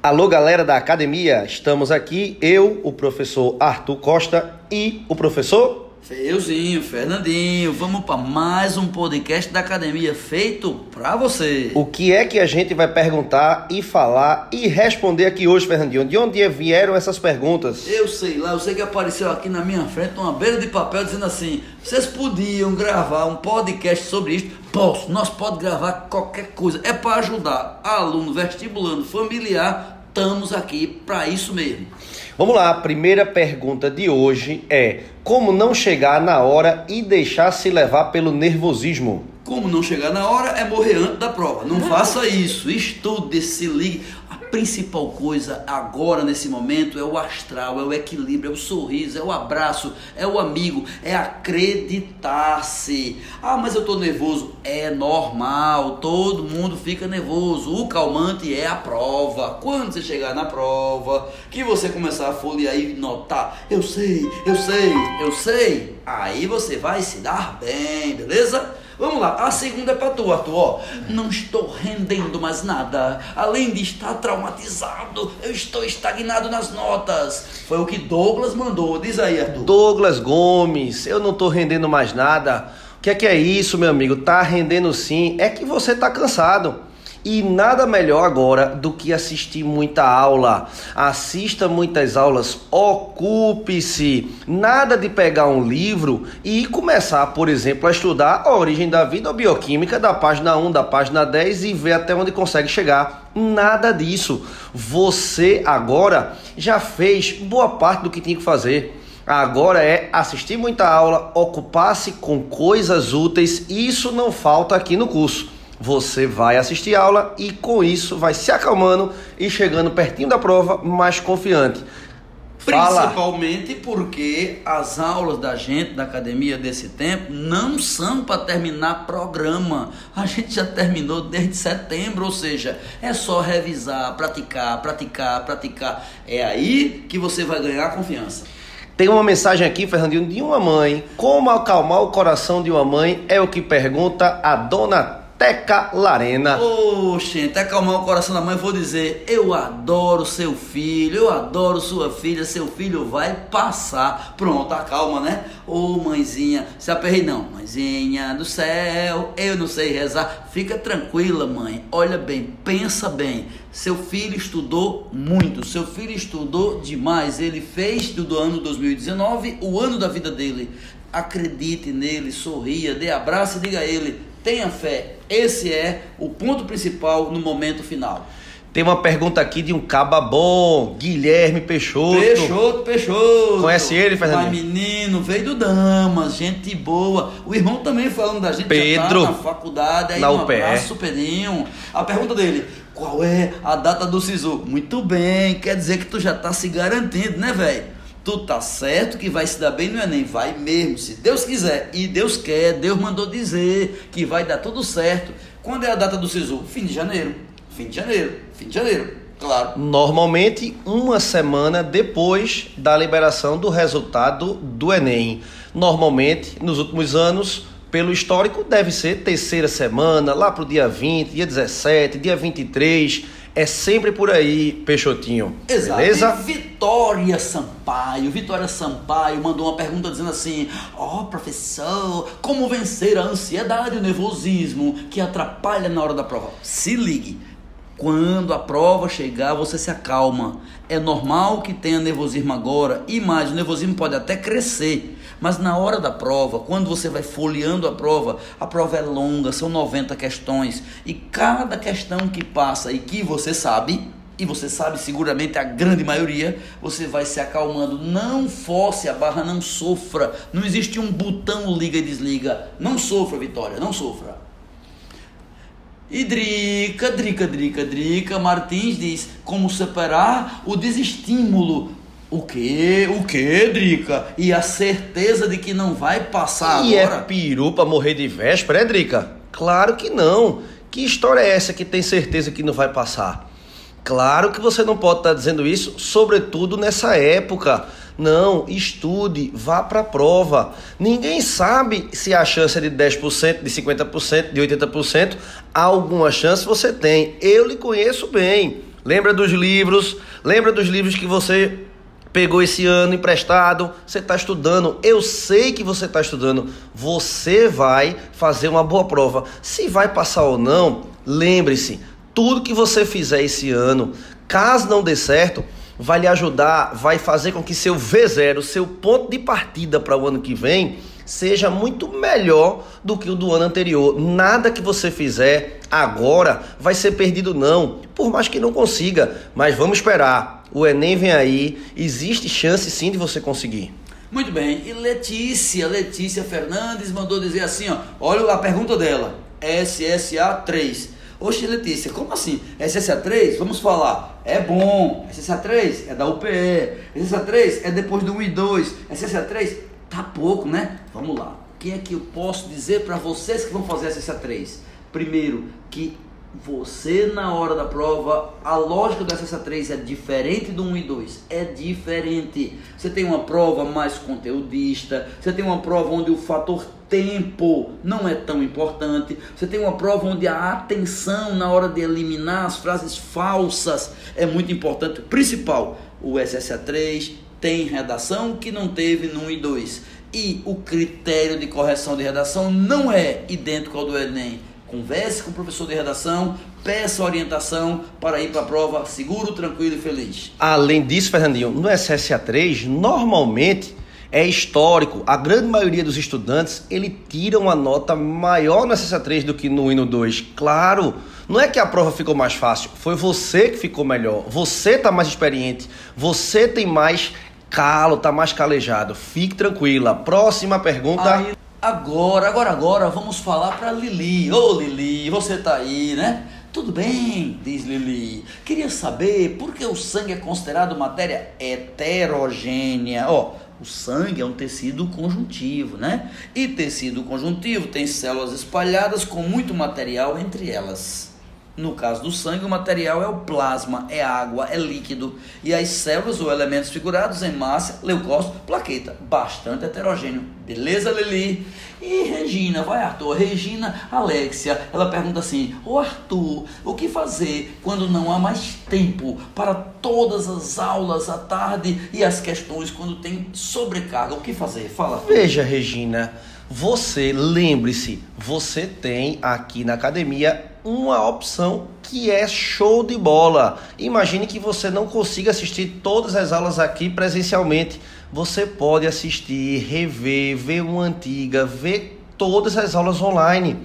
Alô, galera da academia, estamos aqui, eu, o professor Arthur Costa e o professor Feuzinho, Fernandinho, vamos para mais um podcast da academia feito para você. O que é que a gente vai perguntar e falar e responder aqui hoje, Fernandinho? De onde vieram essas perguntas? Eu sei lá, eu sei que apareceu aqui na minha frente uma beira de papel dizendo assim: vocês podiam gravar um podcast sobre isso? Nós podemos gravar qualquer coisa. É para ajudar aluno, vestibulando, familiar, estamos aqui para isso mesmo. Vamos lá, a primeira pergunta de hoje é: como não chegar na hora e deixar se levar pelo nervosismo? Como não chegar na hora é morrer antes da prova. Não faça isso. Estude, se ligue principal coisa agora nesse momento é o astral, é o equilíbrio, é o sorriso, é o abraço, é o amigo, é acreditar-se. Ah, mas eu tô nervoso. É normal, todo mundo fica nervoso. O calmante é a prova. Quando você chegar na prova, que você começar a folhear e notar, eu sei, eu sei, eu sei, aí você vai se dar bem, beleza? Vamos lá, a segunda é para tu, Arthur. Ó. Não estou rendendo mais nada. Além de estar traumatizado, eu estou estagnado nas notas. Foi o que Douglas mandou. Diz aí, Arthur. Douglas Gomes, eu não estou rendendo mais nada. O que é que é isso, meu amigo? Tá rendendo sim. É que você tá cansado. E nada melhor agora do que assistir muita aula. Assista muitas aulas, ocupe-se. Nada de pegar um livro e começar, por exemplo, a estudar a origem da vida ou bioquímica da página 1, da página 10 e ver até onde consegue chegar. Nada disso. Você agora já fez boa parte do que tinha que fazer. Agora é assistir muita aula, ocupar-se com coisas úteis. Isso não falta aqui no curso você vai assistir aula e com isso vai se acalmando e chegando pertinho da prova mais confiante. Fala. Principalmente porque as aulas da gente, da academia desse tempo, não são para terminar programa. A gente já terminou desde setembro, ou seja, é só revisar, praticar, praticar, praticar. É aí que você vai ganhar confiança. Tem uma mensagem aqui, Fernandinho, de uma mãe. Como acalmar o coração de uma mãe é o que pergunta a dona Teca Larena. Oxe, até acalmar o coração da mãe, vou dizer: eu adoro seu filho, eu adoro sua filha, seu filho vai passar. Pronto, acalma, né? Ô oh, mãezinha, se aperrei não, mãezinha do céu, eu não sei rezar. Fica tranquila, mãe. Olha bem, pensa bem. Seu filho estudou muito, seu filho estudou demais. Ele fez do ano 2019 o ano da vida dele. Acredite nele, sorria, dê abraço e diga a ele tenha fé. Esse é o ponto principal no momento final. Tem uma pergunta aqui de um caba bom, Guilherme Peixoto. Peixoto, Peixoto. Conhece ele, Fernando? Menino, veio do Damas, gente boa. O irmão também falando da gente Pedro, já tá na faculdade. Aí na um abraço, Pedrinho. A pergunta dele, qual é a data do SISU? Muito bem, quer dizer que tu já tá se garantindo, né, velho? Tu tá certo que vai se dar bem no Enem, vai mesmo, se Deus quiser. E Deus quer, Deus mandou dizer que vai dar tudo certo. Quando é a data do SISU? Fim de janeiro. Fim de janeiro. Fim de janeiro. Claro. Normalmente uma semana depois da liberação do resultado do Enem. Normalmente, nos últimos anos, pelo histórico, deve ser terceira semana, lá para o dia 20, dia 17, dia 23 é sempre por aí, Peixotinho. Exato. Beleza? E Vitória Sampaio. Vitória Sampaio mandou uma pergunta dizendo assim: Ó, oh, professor, como vencer a ansiedade e o nervosismo que atrapalha na hora da prova? Se ligue. Quando a prova chegar, você se acalma. É normal que tenha nervosismo agora, e mais, o nervosismo pode até crescer. Mas na hora da prova, quando você vai folheando a prova, a prova é longa, são 90 questões, e cada questão que passa e que você sabe, e você sabe seguramente a grande maioria, você vai se acalmando. Não force a barra, não sofra. Não existe um botão liga e desliga. Não sofra, Vitória, não sofra. E Drica, Drica, Drica, Drica Martins diz como separar o desestímulo. O que? O que, Drica? E a certeza de que não vai passar e agora? é peru pra morrer de véspera, é, Drica? Claro que não. Que história é essa que tem certeza que não vai passar? Claro que você não pode estar dizendo isso, sobretudo nessa época. Não, estude, vá para a prova. Ninguém sabe se a chance é de 10%, de 50%, de 80%. Alguma chance você tem. Eu lhe conheço bem. Lembra dos livros, lembra dos livros que você pegou esse ano emprestado, você está estudando, eu sei que você está estudando, você vai fazer uma boa prova. Se vai passar ou não, lembre-se, tudo que você fizer esse ano, caso não dê certo, vai lhe ajudar, vai fazer com que seu V0, seu ponto de partida para o ano que vem, seja muito melhor do que o do ano anterior. Nada que você fizer agora vai ser perdido não, por mais que não consiga, mas vamos esperar. O Enem vem aí, existe chance sim de você conseguir. Muito bem. E Letícia, Letícia Fernandes mandou dizer assim, ó, olha a pergunta dela. SSA 3. Oxe, Letícia, como assim? SSA 3? Vamos falar. É bom. SSA 3 é da UPE. SSA 3 é depois do 1 e 2. SSA 3 Tá pouco, né? Vamos lá. O que é que eu posso dizer para vocês que vão fazer essa 3? Primeiro, que você na hora da prova, a lógica do SSA3 é diferente do 1 e 2, é diferente. Você tem uma prova mais conteudista, você tem uma prova onde o fator tempo não é tão importante, você tem uma prova onde a atenção na hora de eliminar as frases falsas é muito importante. Principal, o SSA3 tem redação que não teve no 1 e 2. E o critério de correção de redação não é idêntico ao do Enem. Converse com o professor de redação, peça orientação para ir para a prova seguro, tranquilo e feliz. Além disso, Fernandinho, no SSA3, normalmente é histórico. A grande maioria dos estudantes, ele tira uma nota maior no SSA3 do que no INO 2. Claro, não é que a prova ficou mais fácil, foi você que ficou melhor. Você está mais experiente, você tem mais calo, tá mais calejado. Fique tranquila. Próxima pergunta. Aí, agora, agora, agora, vamos falar para Lili. Ô Lili, você tá aí, né? Tudo bem, diz Lili. Queria saber por que o sangue é considerado matéria heterogênea. Ó, o sangue é um tecido conjuntivo, né? E tecido conjuntivo tem células espalhadas com muito material entre elas. No caso do sangue, o material é o plasma, é água, é líquido. E as células ou elementos figurados em massa, leucócito, plaqueta. Bastante heterogêneo. Beleza, Lili? E Regina, vai Arthur. Regina Alexia, ela pergunta assim: Ô Arthur, o que fazer quando não há mais tempo para todas as aulas à tarde e as questões quando tem sobrecarga? O que fazer? Fala. Veja, Regina. Você, lembre-se, você tem aqui na academia uma opção que é show de bola. Imagine que você não consiga assistir todas as aulas aqui presencialmente. Você pode assistir, rever, ver uma antiga, ver todas as aulas online.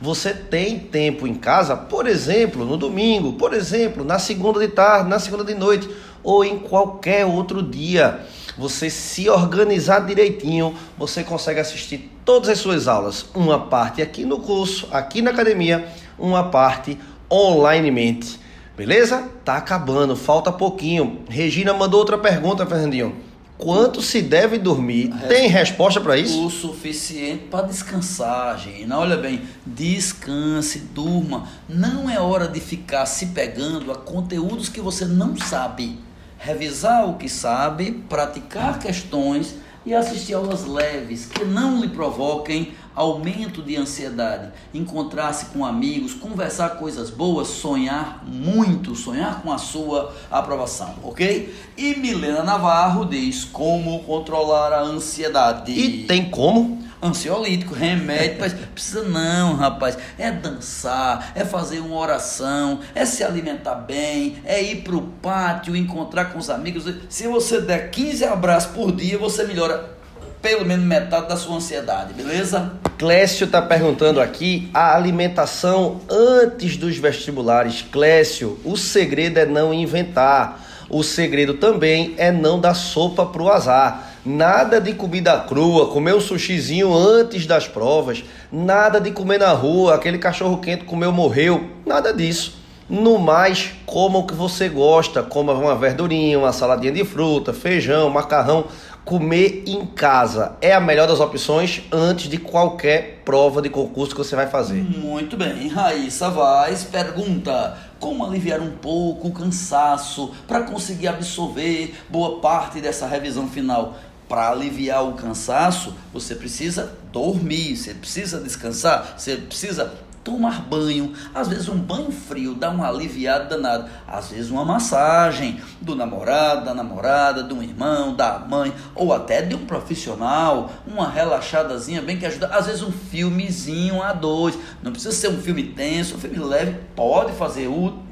Você tem tempo em casa, por exemplo, no domingo, por exemplo, na segunda de tarde, na segunda de noite ou em qualquer outro dia você se organizar direitinho, você consegue assistir todas as suas aulas. Uma parte aqui no curso, aqui na academia, uma parte onlinemente. Beleza? Tá acabando, falta pouquinho. Regina mandou outra pergunta, Fernandinho. Quanto se deve dormir? Tem resposta para isso? O suficiente para descansar, Gina. Olha bem, descanse, durma. Não é hora de ficar se pegando a conteúdos que você não sabe revisar o que sabe, praticar questões e assistir aulas leves que não lhe provoquem aumento de ansiedade, encontrar-se com amigos, conversar coisas boas, sonhar muito, sonhar com a sua aprovação, ok? E Milena Navarro diz como controlar a ansiedade. E tem como? ansiolítico, remédio, mas precisa não, rapaz. É dançar, é fazer uma oração, é se alimentar bem, é ir para o pátio, encontrar com os amigos. Se você der 15 abraços por dia, você melhora pelo menos metade da sua ansiedade, beleza? Clécio está perguntando aqui a alimentação antes dos vestibulares. Clécio, o segredo é não inventar. O segredo também é não dar sopa pro azar. Nada de comida crua, comer um sushizinho antes das provas, nada de comer na rua, aquele cachorro quente comeu, morreu, nada disso. No mais, coma o que você gosta, coma uma verdurinha, uma saladinha de fruta, feijão, macarrão. Comer em casa é a melhor das opções antes de qualquer prova de concurso que você vai fazer. Muito bem, Raíssa Vaz pergunta: como aliviar um pouco o cansaço para conseguir absorver boa parte dessa revisão final? para aliviar o cansaço, você precisa dormir, você precisa descansar, você precisa tomar banho. Às vezes um banho frio dá um aliviado danado. Às vezes uma massagem do namorado, da namorada, um irmão, da mãe, ou até de um profissional, uma relaxadazinha bem que ajuda. Às vezes um filmezinho a dois. Não precisa ser um filme tenso, um filme leve, pode fazer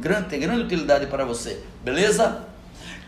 grande, ter grande utilidade para você. Beleza?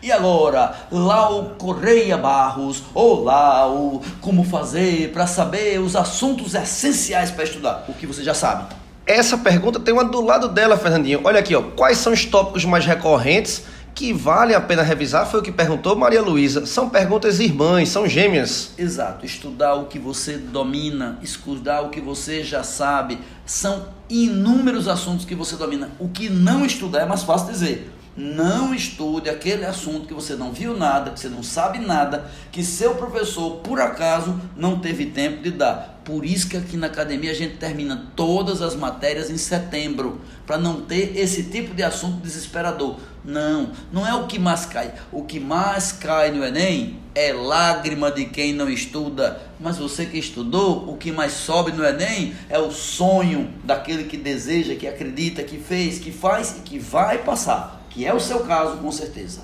E agora, Lau Correia Barros, ou Lau, como fazer para saber os assuntos essenciais para estudar? O que você já sabe. Essa pergunta tem uma do lado dela, Fernandinho. Olha aqui, ó. Quais são os tópicos mais recorrentes que vale a pena revisar? Foi o que perguntou Maria Luísa. São perguntas irmãs, são gêmeas. Exato. Estudar o que você domina, estudar o que você já sabe. São inúmeros assuntos que você domina. O que não estudar é mais fácil dizer. Não estude aquele assunto que você não viu nada, que você não sabe nada, que seu professor, por acaso, não teve tempo de dar. Por isso que aqui na academia a gente termina todas as matérias em setembro, para não ter esse tipo de assunto desesperador. Não, não é o que mais cai. O que mais cai no Enem é lágrima de quem não estuda. Mas você que estudou, o que mais sobe no Enem é o sonho daquele que deseja, que acredita, que fez, que faz e que vai passar que é o seu caso, com certeza.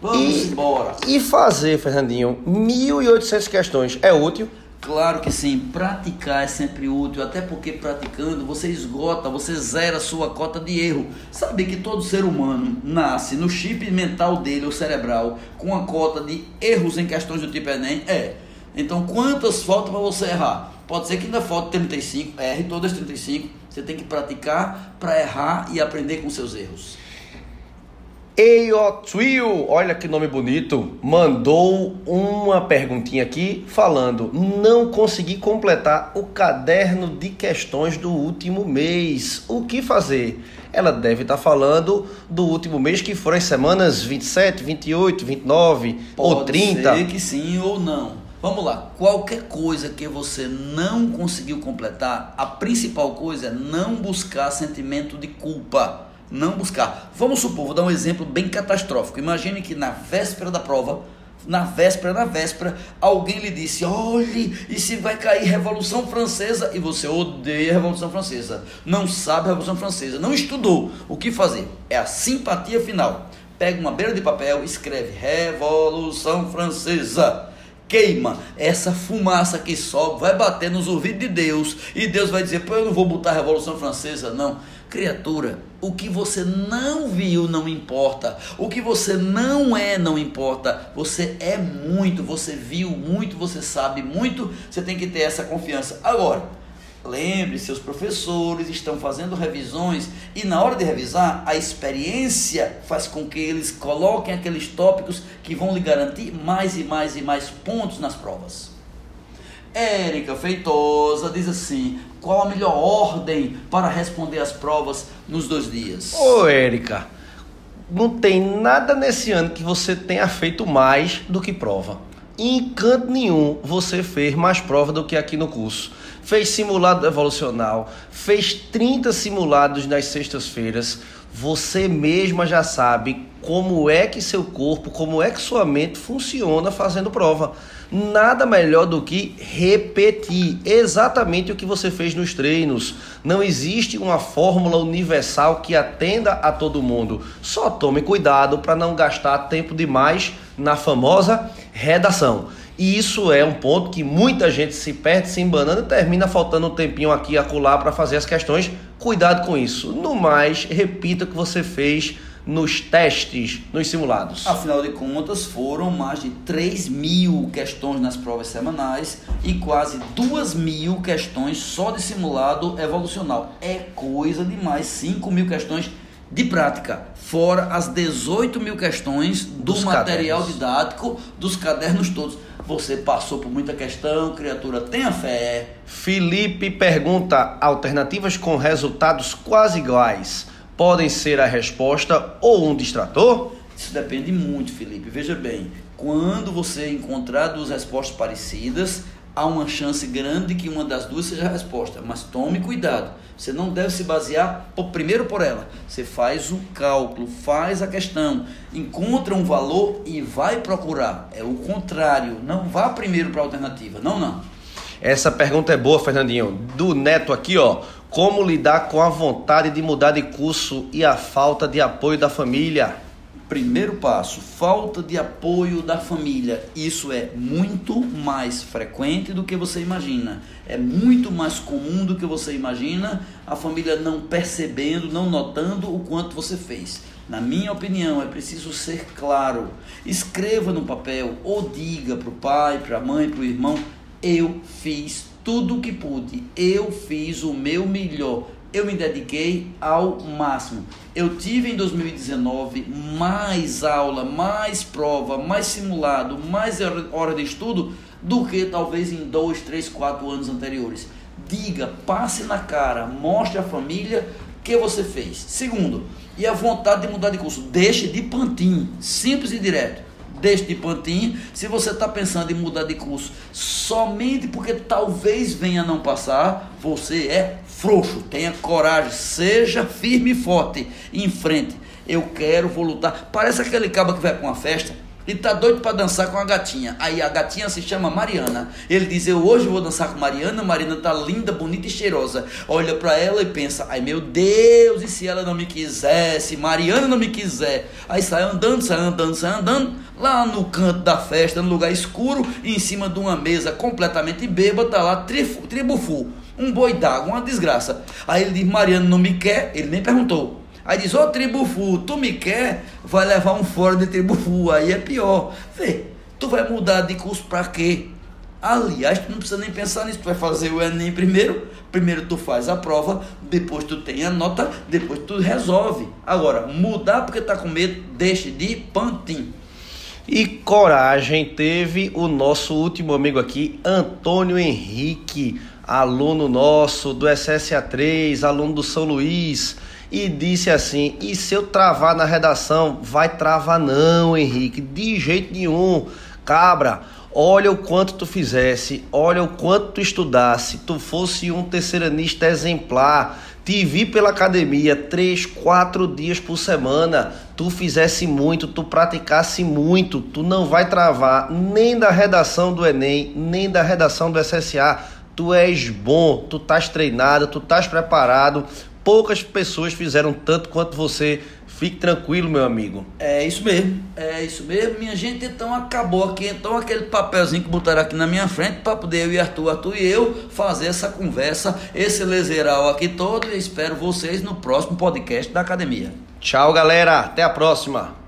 Vamos e, embora. E fazer, Fernandinho, 1.800 questões é útil? Claro que sim, praticar é sempre útil, até porque praticando você esgota, você zera a sua cota de erro. Sabe que todo ser humano nasce no chip mental dele, ou cerebral, com a cota de erros em questões do tipo Enem? É. Então quantas faltam para você errar? Pode ser que ainda falte 35, erre todas as 35. Você tem que praticar para errar e aprender com seus erros. Eiotuil, olha que nome bonito, mandou uma perguntinha aqui falando: não consegui completar o caderno de questões do último mês. O que fazer? Ela deve estar falando do último mês, que foram as semanas 27, 28, 29 Pode ou 30. Pode ser que sim ou não. Vamos lá, qualquer coisa que você não conseguiu completar, a principal coisa é não buscar sentimento de culpa não buscar. Vamos supor, vou dar um exemplo bem catastrófico. Imagine que na véspera da prova, na véspera, na véspera, alguém lhe disse: olhe, e se vai cair Revolução Francesa? E você odeia a Revolução Francesa, não sabe a Revolução Francesa, não estudou. O que fazer? É a simpatia final. Pega uma beira de papel, escreve Revolução Francesa queima, essa fumaça que sobe, vai bater nos ouvidos de Deus, e Deus vai dizer: pô, eu não vou botar a Revolução Francesa, não. Criatura, o que você não viu não importa. O que você não é não importa. Você é muito, você viu muito, você sabe muito. Você tem que ter essa confiança. Agora, lembre, seus professores estão fazendo revisões e na hora de revisar, a experiência faz com que eles coloquem aqueles tópicos que vão lhe garantir mais e mais e mais pontos nas provas. Érica Feitosa diz assim: qual a melhor ordem para responder as provas nos dois dias? Ô, Érica, não tem nada nesse ano que você tenha feito mais do que prova. Em canto nenhum você fez mais prova do que aqui no curso. Fez simulado evolucional, fez 30 simulados nas sextas-feiras. Você mesma já sabe como é que seu corpo, como é que sua mente funciona fazendo prova nada melhor do que repetir exatamente o que você fez nos treinos. Não existe uma fórmula universal que atenda a todo mundo. Só tome cuidado para não gastar tempo demais na famosa redação. E isso é um ponto que muita gente se perde se embanando e termina faltando um tempinho aqui e acolá para fazer as questões. Cuidado com isso. No mais, repita o que você fez nos testes, nos simulados? Afinal de contas, foram mais de 3 mil questões nas provas semanais e quase 2 mil questões só de simulado evolucional. É coisa demais, 5 mil questões de prática, fora as 18 mil questões do dos material cadernos. didático dos cadernos todos. Você passou por muita questão, criatura, tenha fé. Felipe pergunta: alternativas com resultados quase iguais podem ser a resposta ou um distrator? Isso depende muito, Felipe. Veja bem, quando você encontrar duas respostas parecidas, há uma chance grande que uma das duas seja a resposta. Mas tome cuidado. Você não deve se basear por, primeiro por ela. Você faz o cálculo, faz a questão, encontra um valor e vai procurar. É o contrário. Não vá primeiro para a alternativa. Não, não. Essa pergunta é boa, Fernandinho. Do Neto aqui, ó. Como lidar com a vontade de mudar de curso e a falta de apoio da família? Primeiro passo, falta de apoio da família. Isso é muito mais frequente do que você imagina. É muito mais comum do que você imagina a família não percebendo, não notando o quanto você fez. Na minha opinião, é preciso ser claro. Escreva no papel ou diga para o pai, para a mãe, para o irmão: eu fiz tudo o que pude, eu fiz o meu melhor eu me dediquei ao máximo. Eu tive em 2019 mais aula, mais prova, mais simulado, mais hora de estudo do que talvez em dois, três, quatro anos anteriores. Diga, passe na cara, mostre à família que você fez. Segundo, e a vontade de mudar de curso. Deixe de pantin, simples e direto deixe de pantinho. Se você está pensando em mudar de curso somente porque talvez venha não passar, você é frouxo. Tenha coragem, seja firme e forte. Em frente. Eu quero, vou lutar. Parece aquele cabo que vai para uma festa e tá doido para dançar com a gatinha. Aí a gatinha se chama Mariana. Ele diz: Eu hoje vou dançar com Mariana. Mariana tá linda, bonita e cheirosa. Olha para ela e pensa: Ai meu Deus, e se ela não me quisesse? Mariana não me quiser. Aí sai andando, sai andando, sai andando. Lá no canto da festa, no lugar escuro, em cima de uma mesa completamente bêbada, tá lá tribufu. Um boi d'água, uma desgraça. Aí ele diz: Mariana não me quer. Ele nem perguntou. Aí diz, ô oh, tribufu, tu me quer? Vai levar um fora de tribufu, aí é pior. Vê, tu vai mudar de curso pra quê? Aliás, tu não precisa nem pensar nisso, tu vai fazer o Enem primeiro, primeiro tu faz a prova, depois tu tem a nota, depois tu resolve. Agora, mudar porque tá com medo, deixe de pantin. E coragem teve o nosso último amigo aqui, Antônio Henrique, aluno nosso do SSA3, aluno do São Luís e disse assim: e se eu travar na redação? Vai travar, não, Henrique, de jeito nenhum. Cabra, olha o quanto tu fizesse, olha o quanto tu estudasse, tu fosse um terceiranista exemplar, te vi pela academia três, quatro dias por semana, tu fizesse muito, tu praticasse muito, tu não vai travar nem da redação do Enem, nem da redação do SSA. Tu és bom, tu estás treinado, tu estás preparado, Poucas pessoas fizeram tanto quanto você. Fique tranquilo, meu amigo. É isso mesmo, é isso mesmo, minha gente. Então acabou aqui então aquele papelzinho que botaram aqui na minha frente para poder eu e Arthur, Arthur e eu fazer essa conversa, esse lezeral aqui todo. E espero vocês no próximo podcast da academia. Tchau, galera. Até a próxima.